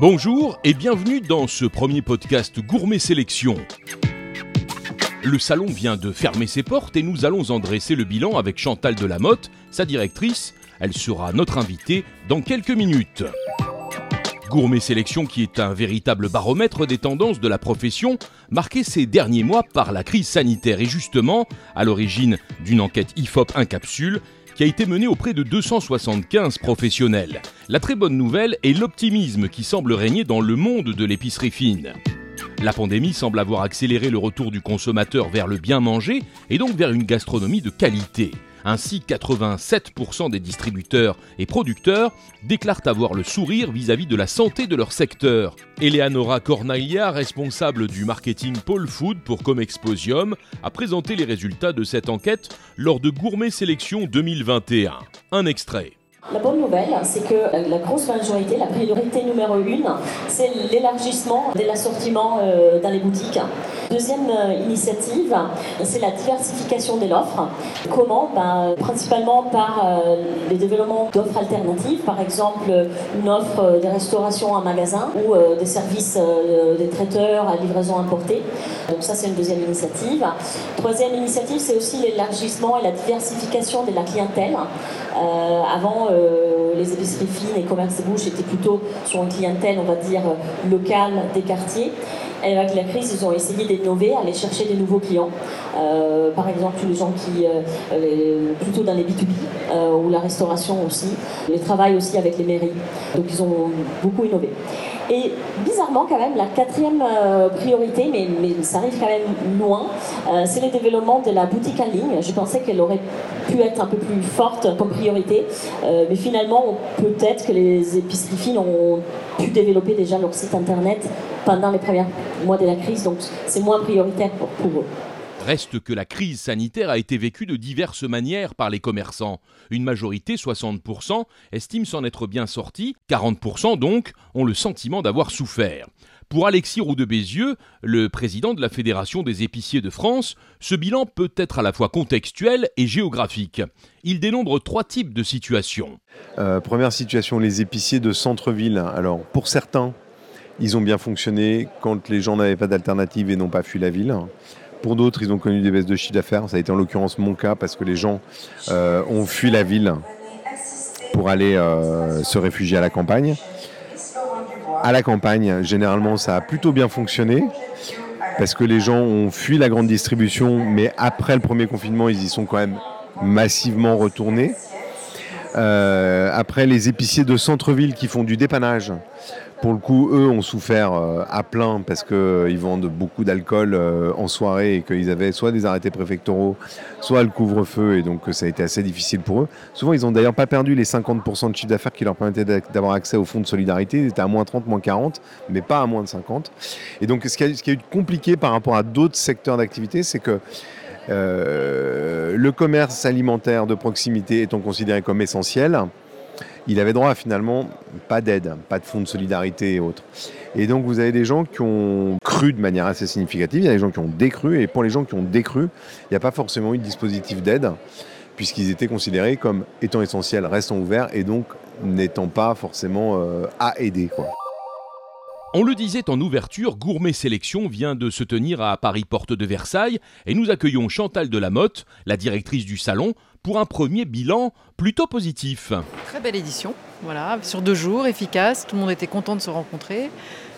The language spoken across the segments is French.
Bonjour et bienvenue dans ce premier podcast Gourmet Sélection. Le salon vient de fermer ses portes et nous allons en dresser le bilan avec Chantal Delamotte, sa directrice. Elle sera notre invitée dans quelques minutes. Gourmet Sélection, qui est un véritable baromètre des tendances de la profession, marqué ces derniers mois par la crise sanitaire et justement à l'origine d'une enquête IFOP 1 capsule qui a été menée auprès de 275 professionnels. La très bonne nouvelle est l'optimisme qui semble régner dans le monde de l'épicerie fine. La pandémie semble avoir accéléré le retour du consommateur vers le bien manger et donc vers une gastronomie de qualité. Ainsi, 87% des distributeurs et producteurs déclarent avoir le sourire vis-à-vis de la santé de leur secteur. Eleanora Cornalia, responsable du marketing Paul Food pour Comexposium, a présenté les résultats de cette enquête lors de Gourmet Sélection 2021. Un extrait. La bonne nouvelle, c'est que la grosse majorité, la priorité numéro une, c'est l'élargissement de l'assortiment euh, dans les boutiques. Deuxième euh, initiative, c'est la diversification de l'offre. Comment? Ben, Principalement par euh, le développement d'offres alternatives, par exemple une offre de restauration en magasin ou des services des traiteurs à livraison importée. Donc ça, c'est une deuxième initiative. Troisième initiative, c'est aussi l'élargissement et la diversification de la clientèle. avant, euh, les épiceries fines et commerces de bouche étaient plutôt sur une clientèle, on va dire, locale des quartiers. Et avec la crise, ils ont essayé d'innover, aller chercher des nouveaux clients. Euh, par exemple, les gens qui, euh, plutôt dans les B2B, ou la restauration aussi, les travaillent aussi avec les mairies. Donc ils ont beaucoup innové. Et bizarrement, quand même, la quatrième euh, priorité, mais, mais, ça arrive quand même loin, euh, c'est le développement de la boutique en ligne. Je pensais qu'elle aurait pu être un peu plus forte comme priorité, euh, mais finalement, peut-être que les épiceries fines ont pu développer déjà leur site internet pendant les premiers mois de la crise, donc c'est moins prioritaire pour, pour eux. Reste que la crise sanitaire a été vécue de diverses manières par les commerçants. Une majorité, 60%, estime s'en être bien sorti, 40% donc ont le sentiment d'avoir souffert. Pour Alexis Roux de Bézieux, le président de la Fédération des épiciers de France, ce bilan peut être à la fois contextuel et géographique. Il dénombre trois types de situations. Euh, première situation, les épiciers de centre-ville. Alors, pour certains, ils ont bien fonctionné quand les gens n'avaient pas d'alternative et n'ont pas fui la ville. Pour d'autres, ils ont connu des baisses de chiffre d'affaires. Ça a été en l'occurrence mon cas parce que les gens euh, ont fui la ville pour aller euh, se réfugier à la campagne. À la campagne, généralement, ça a plutôt bien fonctionné parce que les gens ont fui la grande distribution, mais après le premier confinement, ils y sont quand même massivement retournés. Euh, après, les épiciers de centre-ville qui font du dépannage, pour le coup, eux ont souffert euh, à plein parce qu'ils euh, vendent beaucoup d'alcool en soirée et qu'ils avaient soit des arrêtés préfectoraux, soit le couvre-feu et donc ça a été assez difficile pour eux. Souvent, ils n'ont d'ailleurs pas perdu les 50% de chiffre d'affaires qui leur permettaient d'avoir accès au fonds de solidarité. Ils étaient à moins 30, moins 40, mais pas à moins de 50. Et donc, ce qui a, ce qui a eu de compliqué par rapport à d'autres secteurs d'activité, c'est que le commerce alimentaire de proximité étant considéré comme essentiel, il avait droit finalement pas d'aide, pas de fonds de solidarité et autres. Et donc vous avez des gens qui ont cru de manière assez significative, il y a des gens qui ont décru, et pour les gens qui ont décru, il n'y a pas forcément eu de dispositif d'aide, puisqu'ils étaient considérés comme étant essentiels, restant ouverts, et donc n'étant pas forcément euh, à aider. On le disait en ouverture, Gourmet Sélection vient de se tenir à Paris Porte de Versailles et nous accueillons Chantal Delamotte, la directrice du salon, pour un premier bilan plutôt positif. Très belle édition, voilà, sur deux jours, efficace, tout le monde était content de se rencontrer.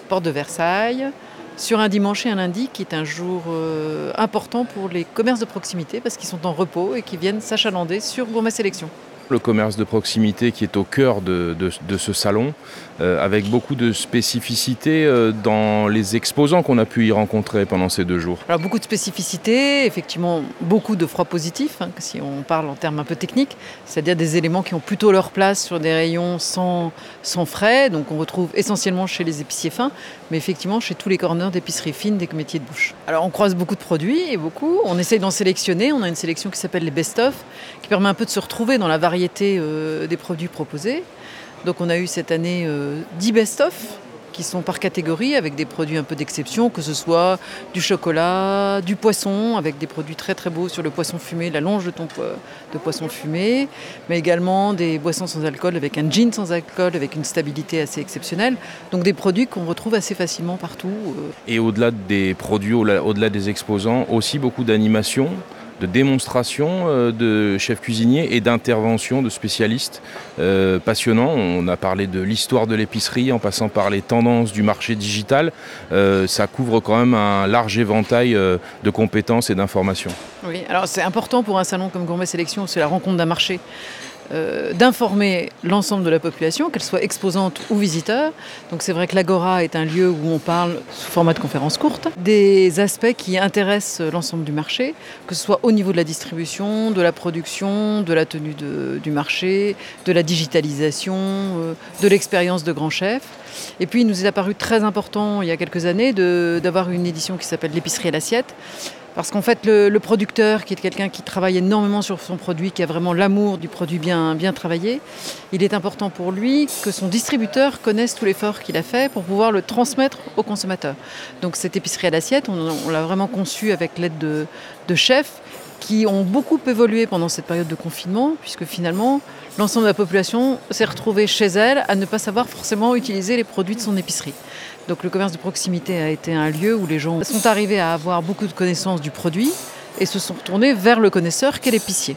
Porte de Versailles, sur un dimanche et un lundi qui est un jour euh, important pour les commerces de proximité parce qu'ils sont en repos et qui viennent s'achalander sur Gourmet Sélection le commerce de proximité qui est au cœur de, ce salon, euh, avec beaucoup de spécificités euh, dans les exposants qu'on a pu y rencontrer pendant ces deux jours. Alors beaucoup de spécificités, effectivement beaucoup de froid positifs, hein, si on parle en termes un peu techniques, c'est-à-dire des éléments qui ont plutôt leur place sur des rayons sans, sans frais, donc on retrouve essentiellement chez les épiciers fins, mais effectivement chez tous les corners d'épicerie fine des métiers de bouche. Alors on croise beaucoup de produits et beaucoup, on essaye d'en sélectionner, on a une sélection qui s'appelle les best-of, qui permet un peu de se retrouver dans la variété euh, des produits proposés. Donc on a eu cette année 10 euh, best-of qui sont par catégorie avec des produits un peu d'exception, que ce soit du chocolat, du poisson, avec des produits très très beaux sur le poisson fumé, la longe de, ton de poisson fumé, mais également des boissons sans alcool avec un gin sans alcool, avec une stabilité assez exceptionnelle. Donc des produits qu'on retrouve assez facilement partout. Euh. Et au-delà des produits, au-delà des exposants, aussi beaucoup d'animations de démonstrations euh, de chefs cuisiniers et d'interventions de spécialistes euh, passionnants. On a parlé de l'histoire de l'épicerie en passant par les tendances du marché digital. Euh, ça couvre quand même un large éventail de compétences et d'informations. Oui, alors c'est important pour un salon comme Gourmet Sélection, c'est la rencontre d'un marché. Euh, d'informer l'ensemble de la population, qu'elle soit exposante ou visiteur. Donc c'est vrai que l'Agora est un lieu où on parle sous format de conférence courte des aspects qui intéressent l'ensemble du marché, que ce soit au niveau de la distribution, de la production, de la tenue du marché, de la digitalisation, euh, de l'expérience de grands chefs. Et puis il nous est apparu très important il y a quelques années d'avoir une édition qui s'appelle l'épicerie à l'assiette parce qu'en fait, le, producteur, qui est quelqu'un qui travaille énormément sur son produit, qui a vraiment l'amour du produit bien, travaillé, il est important pour lui que son distributeur connaisse tout l'effort qu'il a fait pour pouvoir le transmettre au consommateur. Donc cette épicerie à l'assiette, on, l'a vraiment conçue avec l'aide de, de chefs qui ont beaucoup évolué pendant cette période de confinement, puisque finalement, l'ensemble de la population s'est retrouvée chez elle à ne pas savoir forcément utiliser les produits de son épicerie. Donc le commerce de proximité a été un lieu où les gens sont arrivés à avoir beaucoup de connaissances du produit et se sont retournés vers le connaisseur qu'est l'épicier.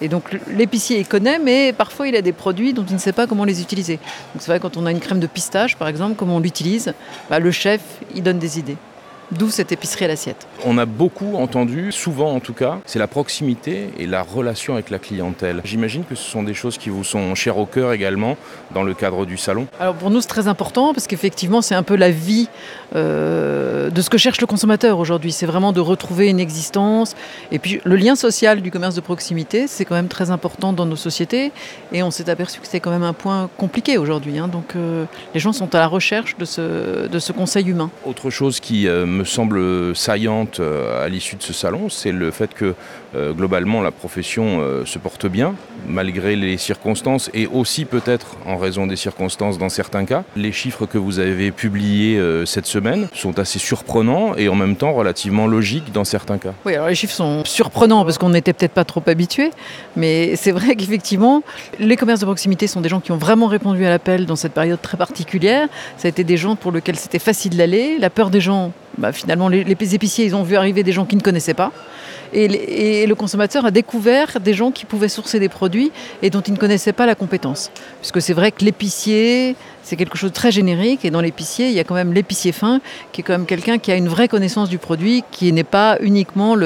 Et donc l'épicier il connaît, mais parfois il a des produits dont il ne sait pas comment les utiliser. Donc c'est vrai quand on a une crème de pistache par exemple, comment on l'utilise, bah, le chef il donne des idées. D'où cette épicerie à l'assiette. On a beaucoup entendu, souvent en tout cas, c'est la proximité et la relation avec la clientèle. J'imagine que ce sont des choses qui vous sont chères au cœur également dans le cadre du salon. Alors pour nous c'est très important parce qu'effectivement c'est un peu la vie euh, de ce que cherche le consommateur aujourd'hui. C'est vraiment de retrouver une existence. Et puis le lien social du commerce de proximité, c'est quand même très important dans nos sociétés. Et on s'est aperçu que c'est quand même un point compliqué aujourd'hui. Hein. Donc euh, les gens sont à la recherche de ce, de ce conseil humain. Autre chose qui euh, me semble saillante à l'issue de ce salon, c'est le fait que globalement la profession se porte bien, malgré les circonstances et aussi peut-être en raison des circonstances dans certains cas. Les chiffres que vous avez publiés cette semaine, sont assez surprenants et en même temps relativement logiques dans certains cas. Oui, alors les chiffres sont surprenants parce qu'on n'était peut-être pas trop habitués, mais c'est vrai qu'effectivement, les commerces de proximité sont des gens qui ont vraiment répondu à l'appel dans cette période très particulière. Ça a été des gens pour lesquels c'était facile d'aller. La peur des gens, bah, finalement, les, les épiciers, ils ont vu arriver des gens qu'ils ne connaissaient pas. Et, le consommateur a découvert des gens qui pouvaient sourcer des produits et dont il ne connaissait pas la compétence. Puisque c'est vrai que l'épicier, c'est quelque chose de très générique. Et dans l'épicier, il y a quand même l'épicier fin, qui est quand même quelqu'un qui a une vraie connaissance du produit, qui n'est pas uniquement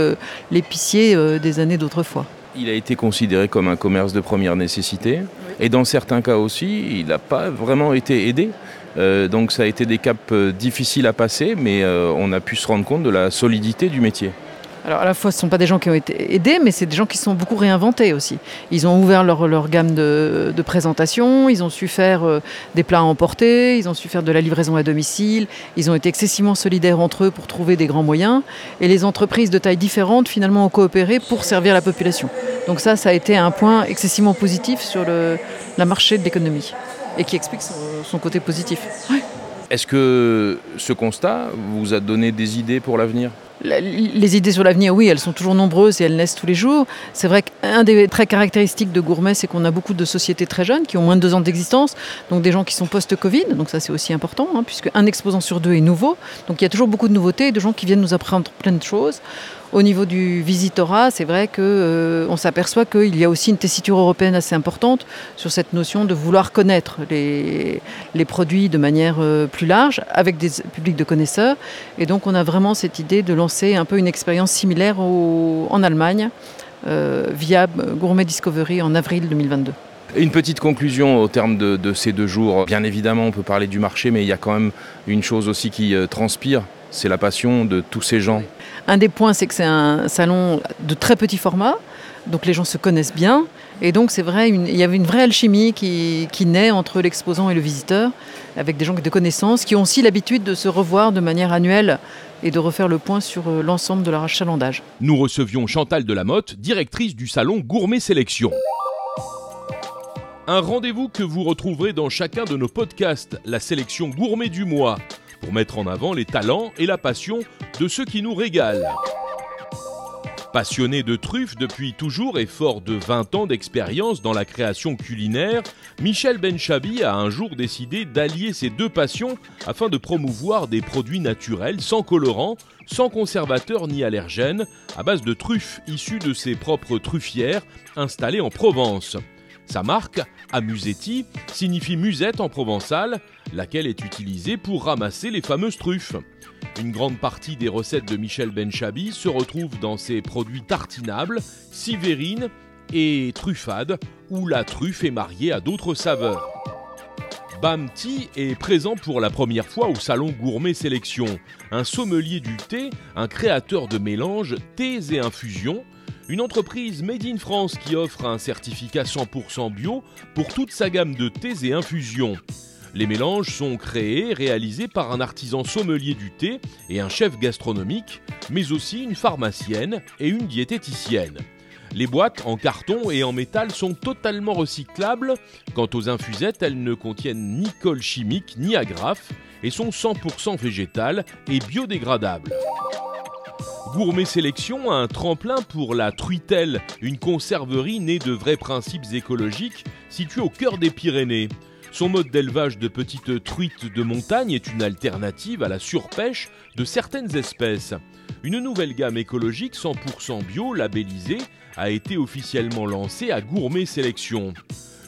l'épicier euh, des années d'autrefois. Il a été considéré comme un commerce de première nécessité. Et dans certains cas aussi, il n'a pas vraiment été aidé. Euh, donc ça a été des caps euh, difficiles à passer, mais on a pu se rendre compte de la solidité du métier. Alors à la fois, ce ne sont pas des gens qui ont été aidés, mais c'est des gens qui sont beaucoup réinventés aussi. Ils ont ouvert leur, gamme de, présentation, ils ont su faire euh, des plats à emporter, ils ont su faire de la livraison à domicile, ils ont été excessivement solidaires entre eux pour trouver des grands moyens. Et les entreprises de tailles différentes, finalement, ont coopéré pour servir la population. Donc ça, ça a été un point excessivement positif sur le marché de l'économie et qui explique son, côté positif. Est-ce que ce constat vous a donné des idées pour l'avenir? Les idées sur l'avenir, oui, elles sont toujours nombreuses et elles naissent tous les jours. C'est vrai qu'un des traits caractéristiques de Gourmet, c'est qu'on a beaucoup de sociétés très jeunes qui ont moins de deux ans d'existence, donc des gens qui sont post-Covid, donc ça c'est aussi important, hein, puisque un exposant sur deux est nouveau. Donc il y a toujours beaucoup de nouveautés de gens qui viennent nous apprendre plein de choses. Au niveau du visitorat, c'est vrai qu'on euh, s'aperçoit qu'il y a aussi une tessiture européenne assez importante sur cette notion de vouloir connaître les, les produits de manière euh, plus large, avec des publics de connaisseurs. Et donc on a vraiment cette idée de lancer un peu une expérience similaire en Allemagne euh, via Gourmet Discovery en avril 2022. Une petite conclusion au terme de, de, ces deux jours. Bien évidemment, on peut parler du marché, mais il y a quand même une chose aussi qui transpire, c'est la passion de tous ces gens un des points, c'est que c'est un salon de très petit format, donc les gens se connaissent bien. Et donc c'est vrai, il y avait une vraie alchimie qui, naît entre l'exposant et le visiteur, avec des gens de connaissances qui ont aussi l'habitude de se revoir de manière annuelle et de refaire le point sur euh, l'ensemble de leur achalandage. Nous recevions Chantal Delamotte, directrice du salon Gourmet Sélection. Un rendez-vous que vous retrouverez dans chacun de nos podcasts, la sélection gourmet du mois, pour mettre en avant les talents et la passion de ceux qui nous régalent. Passionné de truffes depuis toujours et fort de 20 ans d'expérience dans la création culinaire, Michel Benchabi a un jour décidé d'allier ces deux passions afin de promouvoir des produits naturels sans colorants, sans conservateurs ni allergènes, à base de truffes issues de ses propres truffières installées en Provence. Sa marque, Amusetti, signifie musette en provençal, laquelle est utilisée pour ramasser les fameuses truffes. Une grande partie des recettes de Michel Benchabi se retrouve dans ses produits tartinables, sivérines et truffades, où la truffe est mariée à d'autres saveurs. Bam Tea est présent pour la première fois au salon Gourmet Sélection. Un sommelier du thé, un créateur de mélanges, thés et infusions, une entreprise made in France qui offre un certificat 100% bio pour toute sa gamme de thés et infusions. Les mélanges sont créés, réalisés par un artisan sommelier du thé et un chef gastronomique, mais aussi une pharmacienne et une diététicienne. Les boîtes en carton et en métal sont totalement recyclables. Quant aux infusettes, elles ne contiennent ni colle chimique ni agrafe et sont 100% végétales et biodégradables. Gourmet Sélection a un tremplin pour la Truitelle, une conserverie née de vrais principes écologiques située au cœur des Pyrénées. Son mode d'élevage de petites truites de montagne est une alternative à la surpêche de certaines espèces. Une nouvelle gamme écologique 100% bio labellisée a été officiellement lancée à Gourmet Sélection.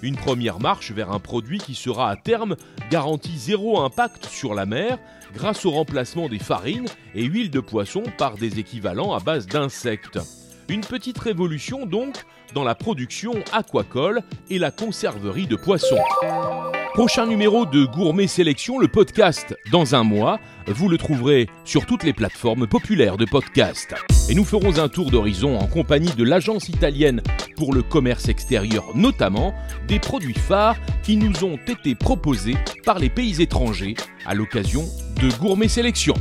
Une première marche vers un produit qui sera à terme garanti zéro impact sur la mer grâce au remplacement des farines et huiles de poisson par des équivalents à base d'insectes. Une petite révolution donc dans la production aquacole et la conserverie de poissons. Prochain numéro de Gourmet Sélection, le podcast dans un mois. Vous le trouverez sur toutes les plateformes populaires de podcast. Et nous ferons un tour d'horizon en compagnie de l'agence italienne pour le commerce extérieur, notamment des produits phares qui nous ont été proposés par les pays étrangers à l'occasion de Gourmet Sélection.